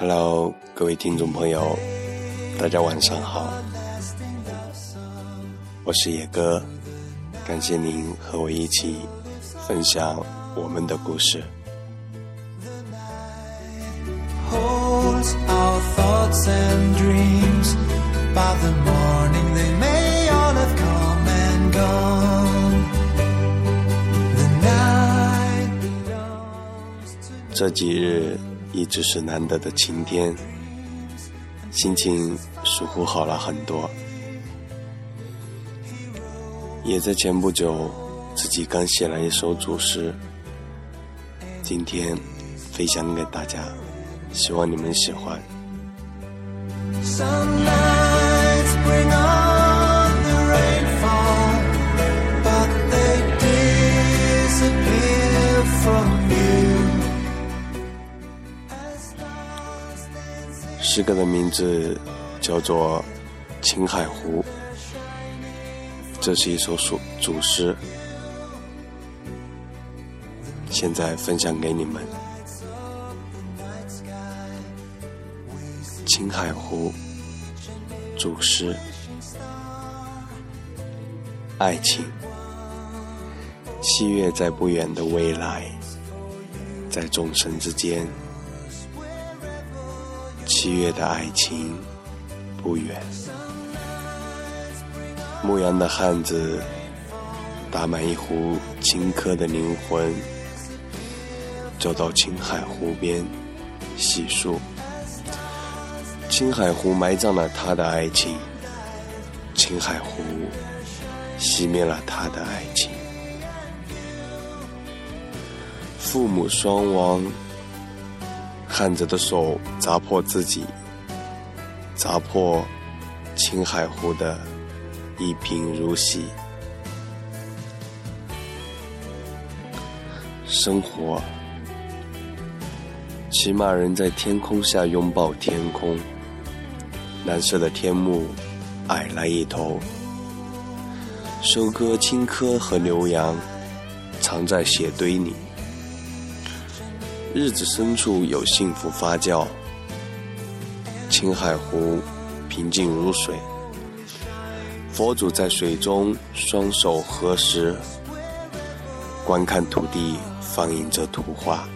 Hello，各位听众朋友，大家晚上好，我是野哥，感谢您和我一起分享我们的故事。这几日一直是难得的晴天，心情似乎好了很多。也在前不久，自己刚写了一首组诗，今天分享给大家，希望你们喜欢。诗歌的名字叫做《青海湖》，这是一首主主诗，现在分享给你们。青海湖主诗，爱情，七月在不远的未来，在众生之间。七月的爱情不远，牧羊的汉子打满一壶青稞的灵魂，走到青海湖边洗漱。青海湖埋葬了他的爱情，青海湖熄灭了他的爱情。父母双亡。汉子的手砸破自己，砸破青海湖的一贫如洗。生活，骑马人在天空下拥抱天空，蓝色的天幕矮了一头。收割青稞和牛羊，藏在雪堆里。日子深处有幸福发酵，青海湖平静如水。佛祖在水中双手合十，观看土地放映着图画。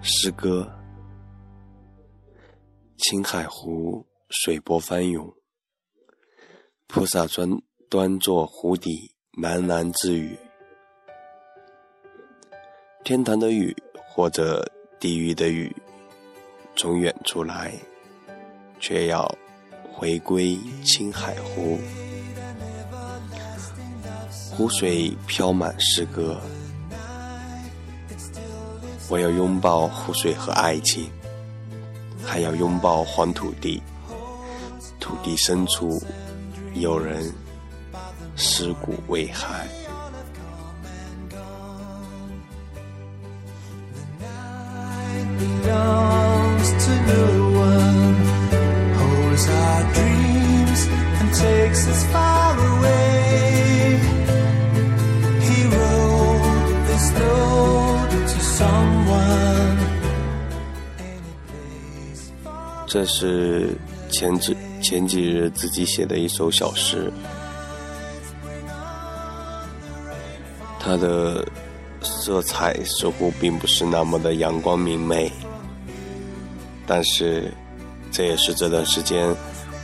诗歌：青海湖水波翻涌，菩萨端端坐湖底。喃喃自语：“天堂的雨，或者地狱的雨，从远处来，却要回归青海湖。湖水飘满诗歌，我要拥抱湖水和爱情，还要拥抱黄土地。土地深处有人。”尸骨未寒。这是前几前几日自己写的一首小诗。它的色彩似乎并不是那么的阳光明媚，但是这也是这段时间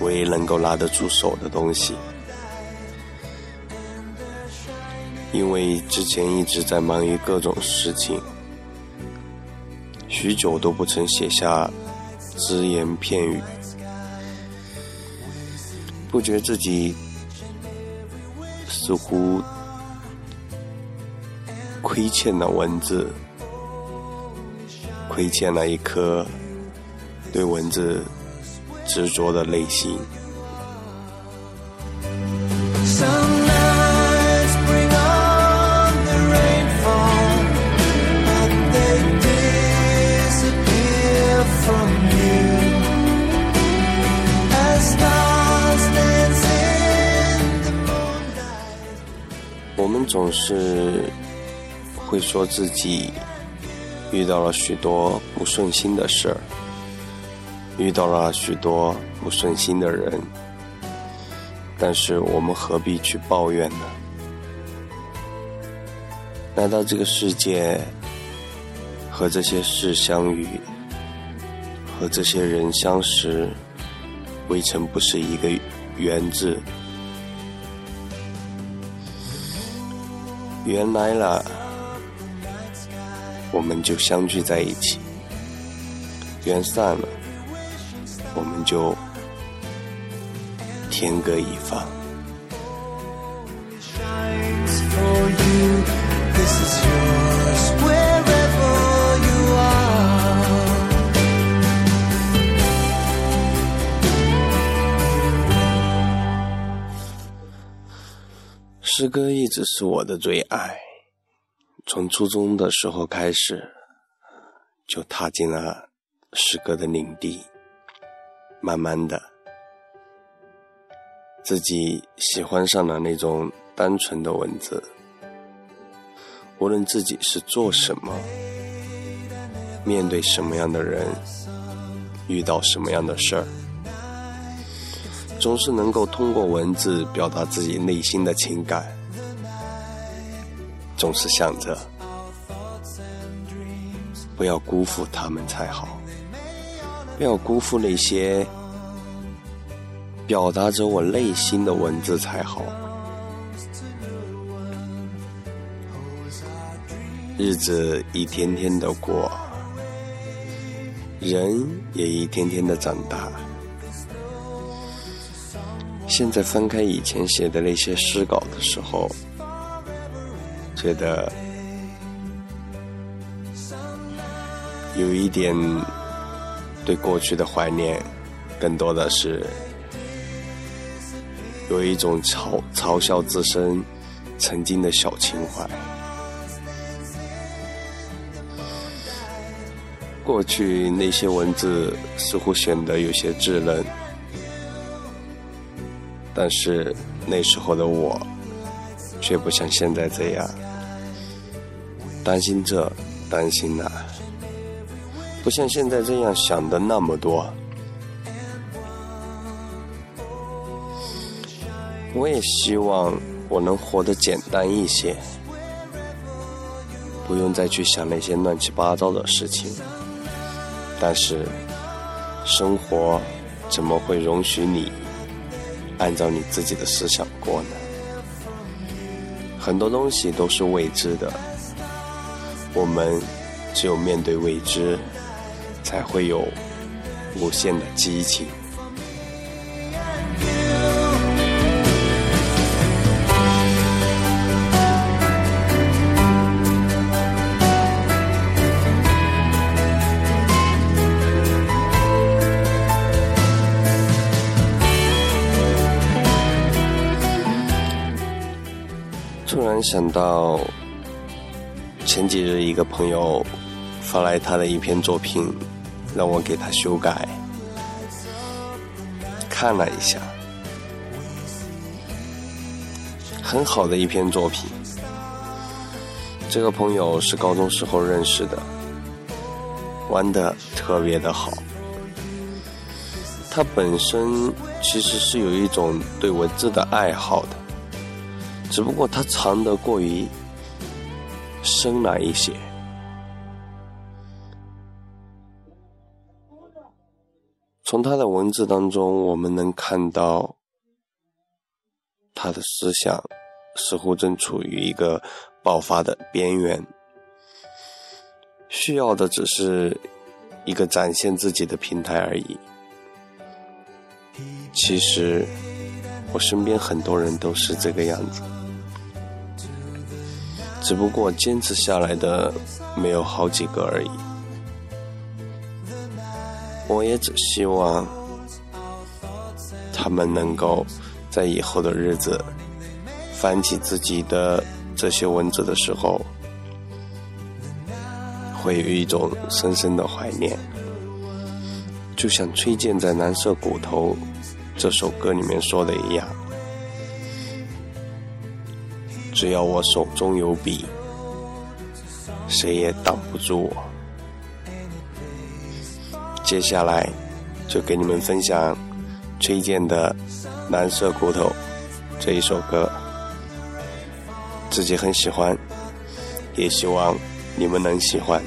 唯一能够拿得出手的东西。因为之前一直在忙于各种事情，许久都不曾写下只言片语，不觉自己似乎。亏欠了文字，亏欠了一颗对文字执着的内心。我们总是。会说自己遇到了许多不顺心的事儿，遇到了许多不顺心的人，但是我们何必去抱怨呢？难道这个世界和这些事相遇，和这些人相识，未曾不是一个缘字？缘来了，我们就相聚在一起；缘散了，我们就天各一方。诗歌一直是我的最爱，从初中的时候开始，就踏进了诗歌的领地。慢慢的，自己喜欢上了那种单纯的文字。无论自己是做什么，面对什么样的人，遇到什么样的事儿。总是能够通过文字表达自己内心的情感，总是想着不要辜负他们才好，不要辜负那些表达着我内心的文字才好。日子一天天的过，人也一天天的长大。现在翻开以前写的那些诗稿的时候，觉得有一点对过去的怀念，更多的是有一种嘲嘲笑自身曾经的小情怀。过去那些文字似乎显得有些稚嫩。但是那时候的我，却不像现在这样担心这担心那，不像现在这样想的那么多。我也希望我能活得简单一些，不用再去想那些乱七八糟的事情。但是，生活怎么会容许你？按照你自己的思想过呢？很多东西都是未知的，我们只有面对未知，才会有无限的激情。突然想到，前几日一个朋友发来他的一篇作品，让我给他修改。看了一下，很好的一篇作品。这个朋友是高中时候认识的，玩的特别的好。他本身其实是有一种对文字的爱好的。只不过他藏得过于深了一些。从他的文字当中，我们能看到他的思想似乎正处于一个爆发的边缘，需要的只是一个展现自己的平台而已。其实，我身边很多人都是这个样子。只不过坚持下来的没有好几个而已。我也只希望他们能够在以后的日子翻起自己的这些文字的时候，会有一种深深的怀念，就像崔健在《蓝色骨头》这首歌里面说的一样。只要我手中有笔，谁也挡不住我。接下来就给你们分享崔健的《蓝色骨头》这一首歌，自己很喜欢，也希望你们能喜欢。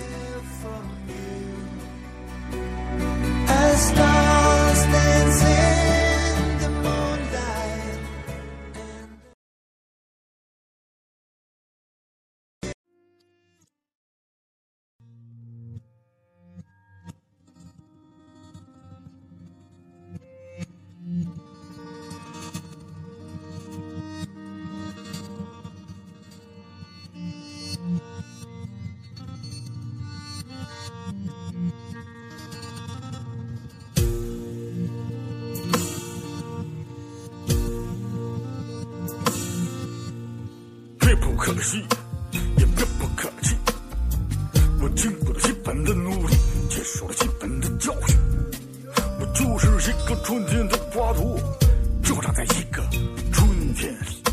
可惜，也并不可气。我经过了基本的努力，接受了基本的教训。我就是一个春天的花朵，就长在一个春天里。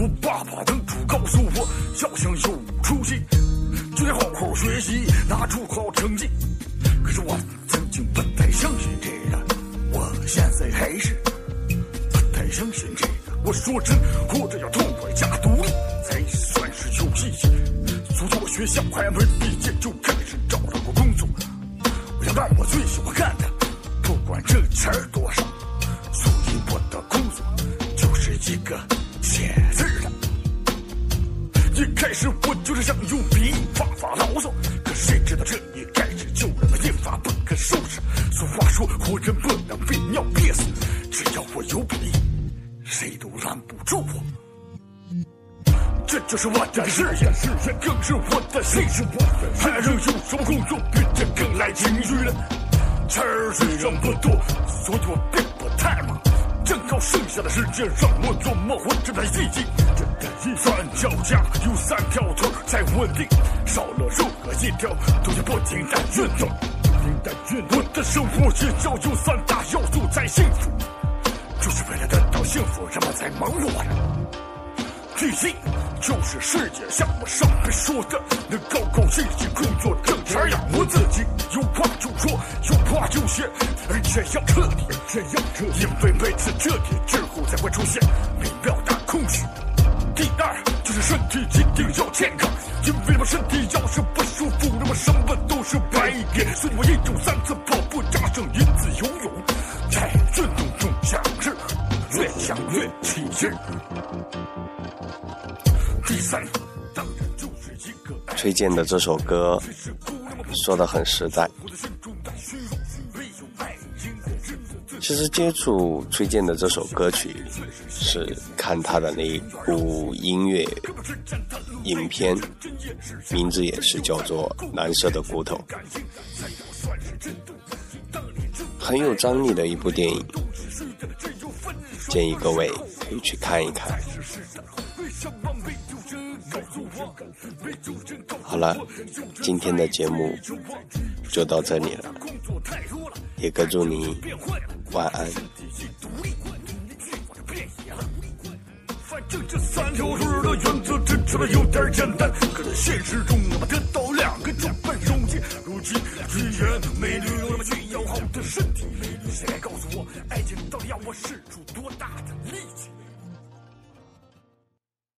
我爸爸当初告诉我，要想有出息，就得好好学习，拿出好成绩。可是我曾经不太相信这个，我现在还是不太相信这个。我说真，我还没毕业就开始找到过工作。我要干我最喜欢干的，不管挣钱多少。所以我的工作就是一个写字的。一开始我就是想用笔发发牢骚，可谁知道这一开始就让我一发不可收拾。俗话说，活人就是我的事业，事业更是我的心。还能有什么工作比这更来情绪了？钱儿虽然不多，所以我并不太忙。正好剩下的时间让我琢磨活着的意义。三脚架有三条腿才稳定，少了任何一条都要不停的运动。我的生活也要有三大要素才幸福，就是为了得到幸福，人们才忙碌。第一，就是世界像我上面说的，能高高兴兴工作挣钱养活自己。有话就说，有话就写，而且要彻底，这样彻底。因为每次彻底之后，才会出现美妙的空虚。第二，就是身体一定要健康，因为我身体要是不舒服，那么什么都是白给。所以我一周三次跑步，加上一次游泳，在运动中享受，越想越起劲。第三崔健的这首歌说的很实在。其实接触崔健的这首歌曲是看他的那一部音乐影片，名字也是叫做《蓝色的骨头》，很有张力的一部电影，建议各位可以去看一看。好了，今天的节目就到这里了，也哥祝你晚安。反正这三条腿的原则听起来有点简单，可在现实中那么得到两个就不容易。如今语言美女都那么需要好的身体，谁来告诉我爱情到底要我使出多大？